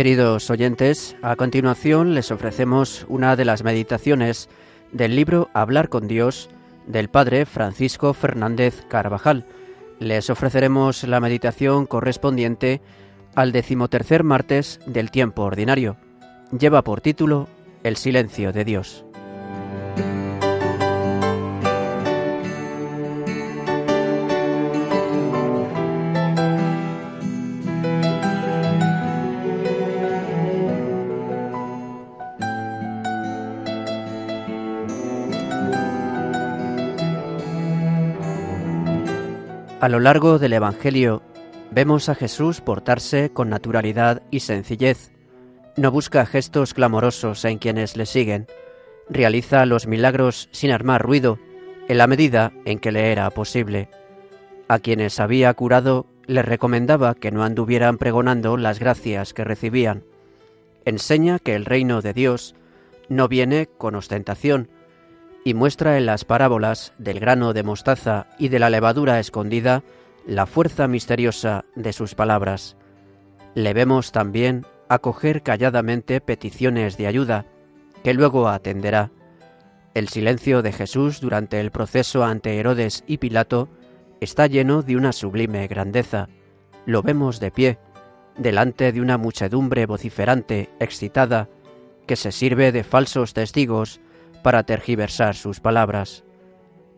Queridos oyentes, a continuación les ofrecemos una de las meditaciones del libro Hablar con Dios del Padre Francisco Fernández Carvajal. Les ofreceremos la meditación correspondiente al decimotercer martes del tiempo ordinario. Lleva por título El silencio de Dios. A lo largo del Evangelio vemos a Jesús portarse con naturalidad y sencillez. No busca gestos clamorosos en quienes le siguen. Realiza los milagros sin armar ruido, en la medida en que le era posible. A quienes había curado les recomendaba que no anduvieran pregonando las gracias que recibían. Enseña que el reino de Dios no viene con ostentación, y muestra en las parábolas del grano de mostaza y de la levadura escondida la fuerza misteriosa de sus palabras. Le vemos también acoger calladamente peticiones de ayuda, que luego atenderá. El silencio de Jesús durante el proceso ante Herodes y Pilato está lleno de una sublime grandeza. Lo vemos de pie, delante de una muchedumbre vociferante, excitada, que se sirve de falsos testigos para tergiversar sus palabras.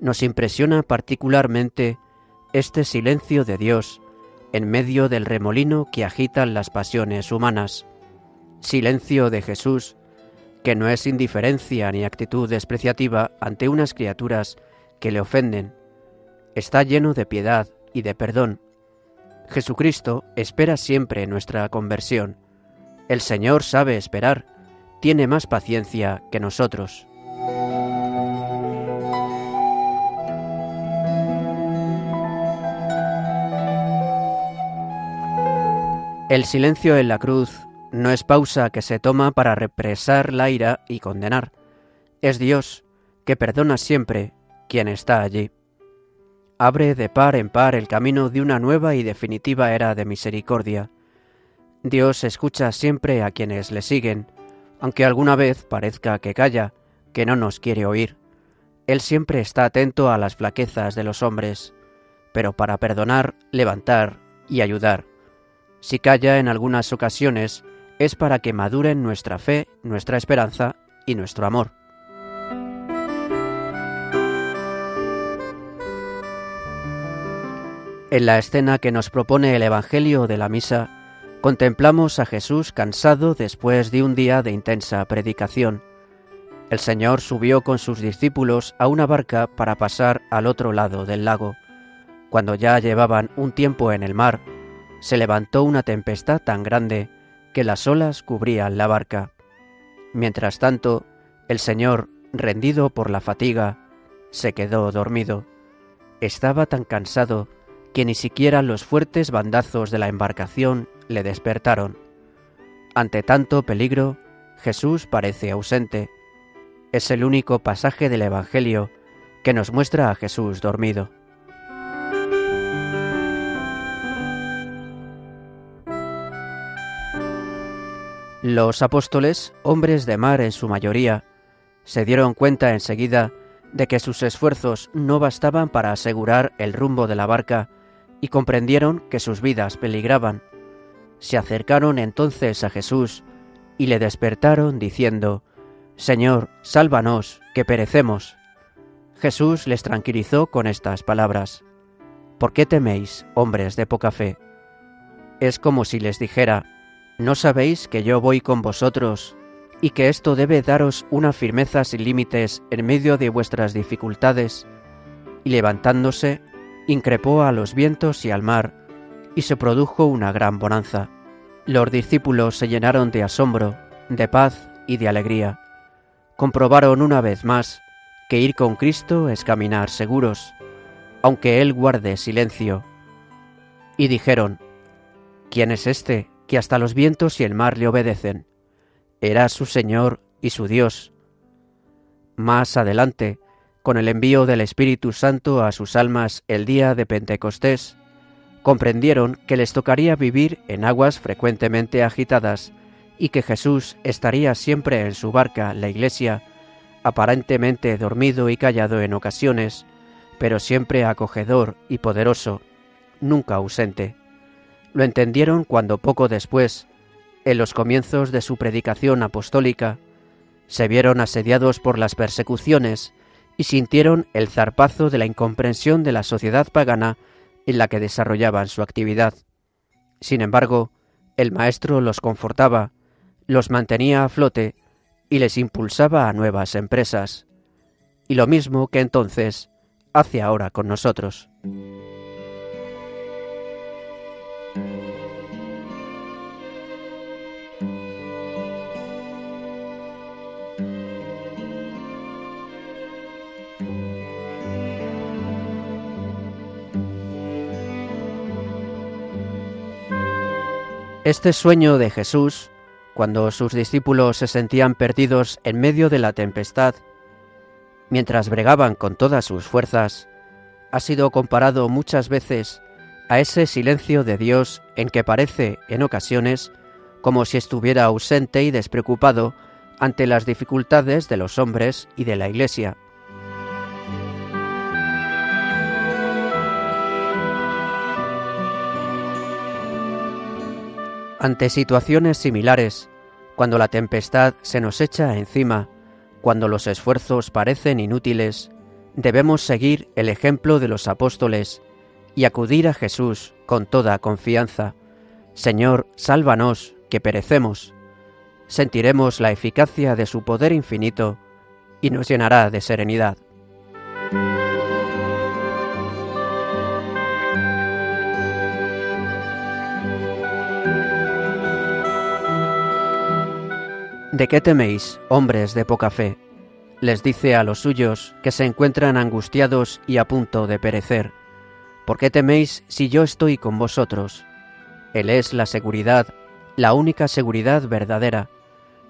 Nos impresiona particularmente este silencio de Dios en medio del remolino que agitan las pasiones humanas. Silencio de Jesús, que no es indiferencia ni actitud despreciativa ante unas criaturas que le ofenden. Está lleno de piedad y de perdón. Jesucristo espera siempre nuestra conversión. El Señor sabe esperar, tiene más paciencia que nosotros. El silencio en la cruz no es pausa que se toma para represar la ira y condenar. Es Dios que perdona siempre quien está allí. Abre de par en par el camino de una nueva y definitiva era de misericordia. Dios escucha siempre a quienes le siguen, aunque alguna vez parezca que calla, que no nos quiere oír. Él siempre está atento a las flaquezas de los hombres, pero para perdonar, levantar y ayudar. Si calla en algunas ocasiones, es para que maduren nuestra fe, nuestra esperanza y nuestro amor. En la escena que nos propone el Evangelio de la Misa, contemplamos a Jesús cansado después de un día de intensa predicación. El Señor subió con sus discípulos a una barca para pasar al otro lado del lago. Cuando ya llevaban un tiempo en el mar, se levantó una tempestad tan grande que las olas cubrían la barca. Mientras tanto, el Señor, rendido por la fatiga, se quedó dormido. Estaba tan cansado que ni siquiera los fuertes bandazos de la embarcación le despertaron. Ante tanto peligro, Jesús parece ausente. Es el único pasaje del Evangelio que nos muestra a Jesús dormido. Los apóstoles, hombres de mar en su mayoría, se dieron cuenta enseguida de que sus esfuerzos no bastaban para asegurar el rumbo de la barca y comprendieron que sus vidas peligraban. Se acercaron entonces a Jesús y le despertaron diciendo, Señor, sálvanos, que perecemos. Jesús les tranquilizó con estas palabras, ¿Por qué teméis, hombres de poca fe? Es como si les dijera, ¿No sabéis que yo voy con vosotros y que esto debe daros una firmeza sin límites en medio de vuestras dificultades? Y levantándose, increpó a los vientos y al mar, y se produjo una gran bonanza. Los discípulos se llenaron de asombro, de paz y de alegría. Comprobaron una vez más que ir con Cristo es caminar seguros, aunque Él guarde silencio. Y dijeron, ¿quién es este que hasta los vientos y el mar le obedecen. Era su Señor y su Dios. Más adelante, con el envío del Espíritu Santo a sus almas el día de Pentecostés, comprendieron que les tocaría vivir en aguas frecuentemente agitadas y que Jesús estaría siempre en su barca, la Iglesia, aparentemente dormido y callado en ocasiones, pero siempre acogedor y poderoso, nunca ausente. Lo entendieron cuando poco después, en los comienzos de su predicación apostólica, se vieron asediados por las persecuciones y sintieron el zarpazo de la incomprensión de la sociedad pagana en la que desarrollaban su actividad. Sin embargo, el Maestro los confortaba, los mantenía a flote y les impulsaba a nuevas empresas. Y lo mismo que entonces hace ahora con nosotros. Este sueño de Jesús, cuando sus discípulos se sentían perdidos en medio de la tempestad, mientras bregaban con todas sus fuerzas, ha sido comparado muchas veces a ese silencio de Dios en que parece, en ocasiones, como si estuviera ausente y despreocupado ante las dificultades de los hombres y de la Iglesia. Ante situaciones similares, cuando la tempestad se nos echa encima, cuando los esfuerzos parecen inútiles, debemos seguir el ejemplo de los apóstoles y acudir a Jesús con toda confianza. Señor, sálvanos, que perecemos. Sentiremos la eficacia de su poder infinito y nos llenará de serenidad. ¿De qué teméis, hombres de poca fe? Les dice a los suyos que se encuentran angustiados y a punto de perecer. ¿Por qué teméis si yo estoy con vosotros? Él es la seguridad, la única seguridad verdadera.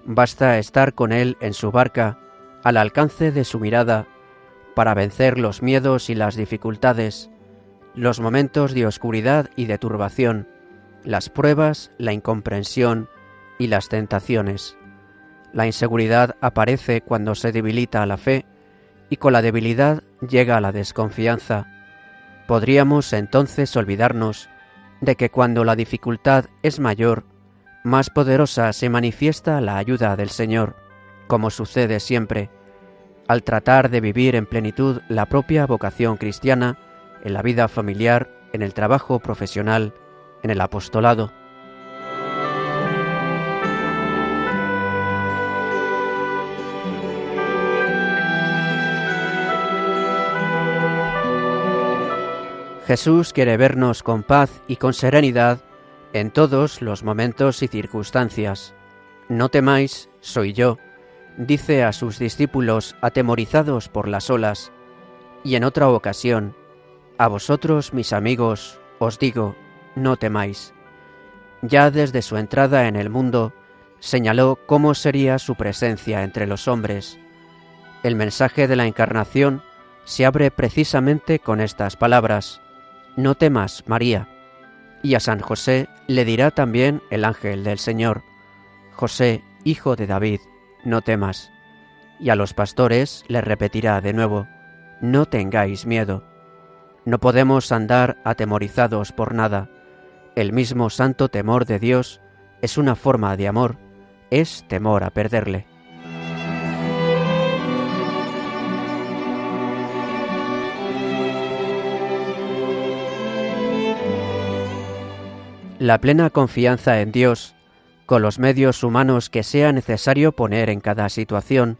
Basta estar con Él en su barca, al alcance de su mirada, para vencer los miedos y las dificultades, los momentos de oscuridad y de turbación, las pruebas, la incomprensión y las tentaciones. La inseguridad aparece cuando se debilita la fe y con la debilidad llega la desconfianza. Podríamos entonces olvidarnos de que cuando la dificultad es mayor, más poderosa se manifiesta la ayuda del Señor, como sucede siempre, al tratar de vivir en plenitud la propia vocación cristiana, en la vida familiar, en el trabajo profesional, en el apostolado. Jesús quiere vernos con paz y con serenidad en todos los momentos y circunstancias. No temáis, soy yo, dice a sus discípulos atemorizados por las olas, y en otra ocasión, a vosotros, mis amigos, os digo, no temáis. Ya desde su entrada en el mundo, señaló cómo sería su presencia entre los hombres. El mensaje de la Encarnación se abre precisamente con estas palabras. No temas, María. Y a San José le dirá también el ángel del Señor, José, hijo de David, no temas. Y a los pastores le repetirá de nuevo, no tengáis miedo. No podemos andar atemorizados por nada. El mismo santo temor de Dios es una forma de amor, es temor a perderle. La plena confianza en Dios, con los medios humanos que sea necesario poner en cada situación,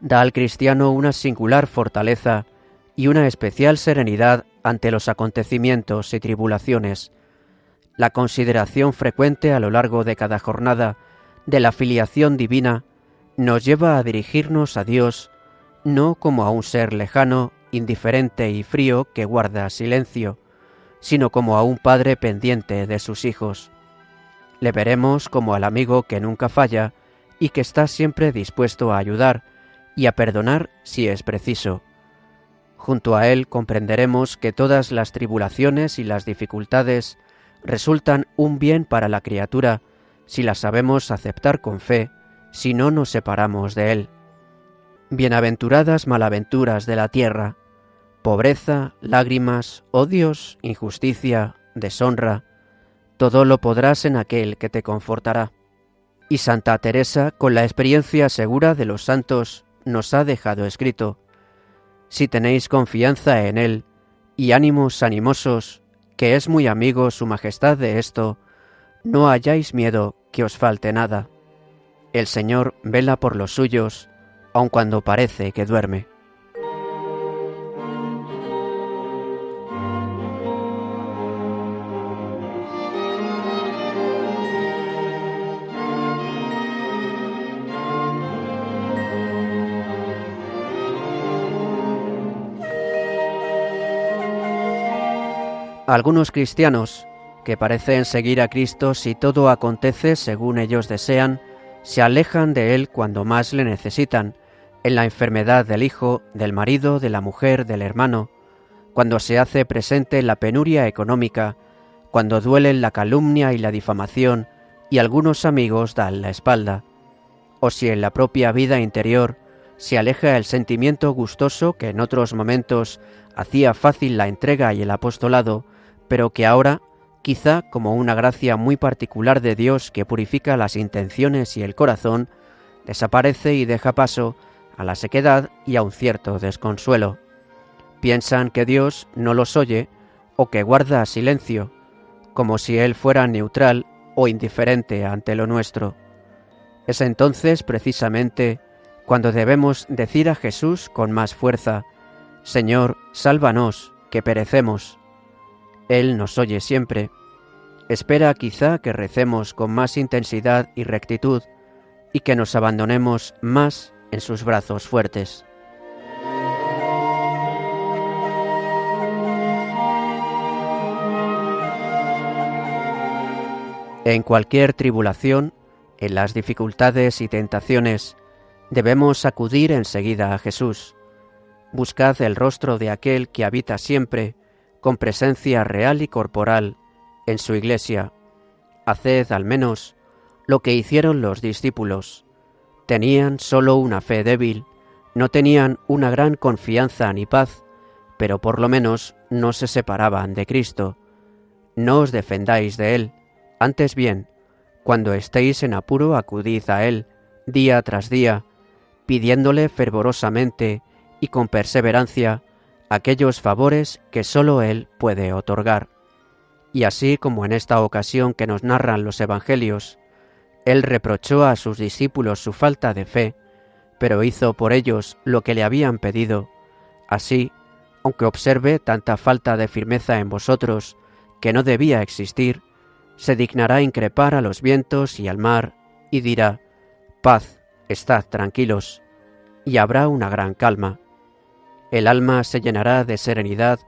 da al cristiano una singular fortaleza y una especial serenidad ante los acontecimientos y tribulaciones. La consideración frecuente a lo largo de cada jornada de la filiación divina nos lleva a dirigirnos a Dios no como a un ser lejano, indiferente y frío que guarda silencio, sino como a un padre pendiente de sus hijos. Le veremos como al amigo que nunca falla y que está siempre dispuesto a ayudar y a perdonar si es preciso. Junto a él comprenderemos que todas las tribulaciones y las dificultades resultan un bien para la criatura si las sabemos aceptar con fe, si no nos separamos de Él. Bienaventuradas malaventuras de la tierra, pobreza, lágrimas, odios, injusticia, deshonra, todo lo podrás en aquel que te confortará. Y Santa Teresa, con la experiencia segura de los santos, nos ha dejado escrito, Si tenéis confianza en Él y ánimos animosos, que es muy amigo Su Majestad de esto, no hayáis miedo que os falte nada. El Señor vela por los suyos, aun cuando parece que duerme. Algunos cristianos, que parecen seguir a Cristo si todo acontece según ellos desean, se alejan de Él cuando más le necesitan, en la enfermedad del hijo, del marido, de la mujer, del hermano, cuando se hace presente la penuria económica, cuando duelen la calumnia y la difamación y algunos amigos dan la espalda, o si en la propia vida interior se aleja el sentimiento gustoso que en otros momentos hacía fácil la entrega y el apostolado, pero que ahora, quizá como una gracia muy particular de Dios que purifica las intenciones y el corazón, desaparece y deja paso a la sequedad y a un cierto desconsuelo. Piensan que Dios no los oye o que guarda silencio, como si Él fuera neutral o indiferente ante lo nuestro. Es entonces precisamente cuando debemos decir a Jesús con más fuerza, Señor, sálvanos, que perecemos. Él nos oye siempre. Espera quizá que recemos con más intensidad y rectitud y que nos abandonemos más en sus brazos fuertes. En cualquier tribulación, en las dificultades y tentaciones, debemos acudir enseguida a Jesús. Buscad el rostro de aquel que habita siempre con presencia real y corporal en su iglesia. Haced al menos lo que hicieron los discípulos. Tenían solo una fe débil, no tenían una gran confianza ni paz, pero por lo menos no se separaban de Cristo. No os defendáis de Él, antes bien, cuando estéis en apuro acudid a Él, día tras día, pidiéndole fervorosamente y con perseverancia aquellos favores que sólo Él puede otorgar. Y así como en esta ocasión que nos narran los Evangelios, Él reprochó a sus discípulos su falta de fe, pero hizo por ellos lo que le habían pedido, así, aunque observe tanta falta de firmeza en vosotros que no debía existir, se dignará increpar a los vientos y al mar, y dirá, Paz, estad tranquilos, y habrá una gran calma el alma se llenará de serenidad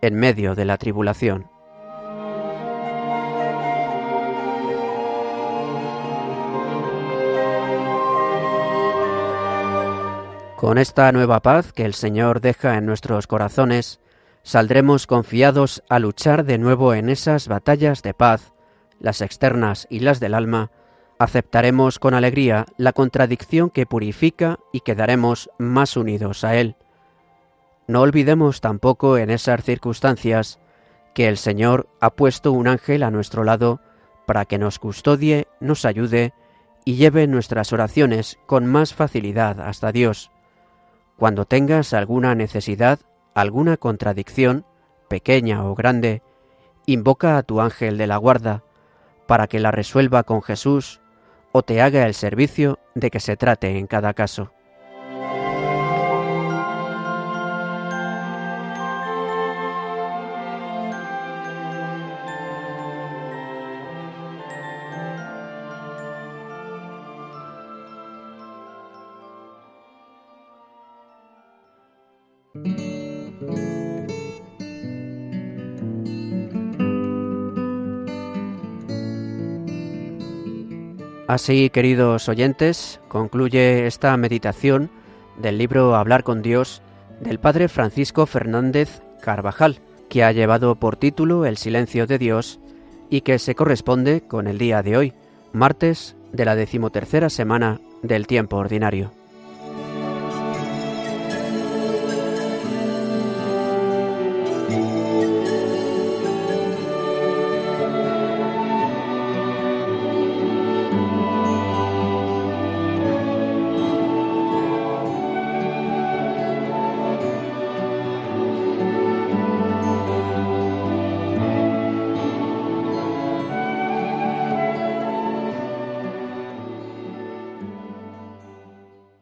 en medio de la tribulación. Con esta nueva paz que el Señor deja en nuestros corazones, saldremos confiados a luchar de nuevo en esas batallas de paz, las externas y las del alma, aceptaremos con alegría la contradicción que purifica y quedaremos más unidos a Él. No olvidemos tampoco en esas circunstancias que el Señor ha puesto un ángel a nuestro lado para que nos custodie, nos ayude y lleve nuestras oraciones con más facilidad hasta Dios. Cuando tengas alguna necesidad, alguna contradicción, pequeña o grande, invoca a tu ángel de la guarda para que la resuelva con Jesús o te haga el servicio de que se trate en cada caso. Así, queridos oyentes, concluye esta meditación del libro Hablar con Dios del Padre Francisco Fernández Carvajal, que ha llevado por título El silencio de Dios y que se corresponde con el día de hoy, martes de la decimotercera semana del tiempo ordinario.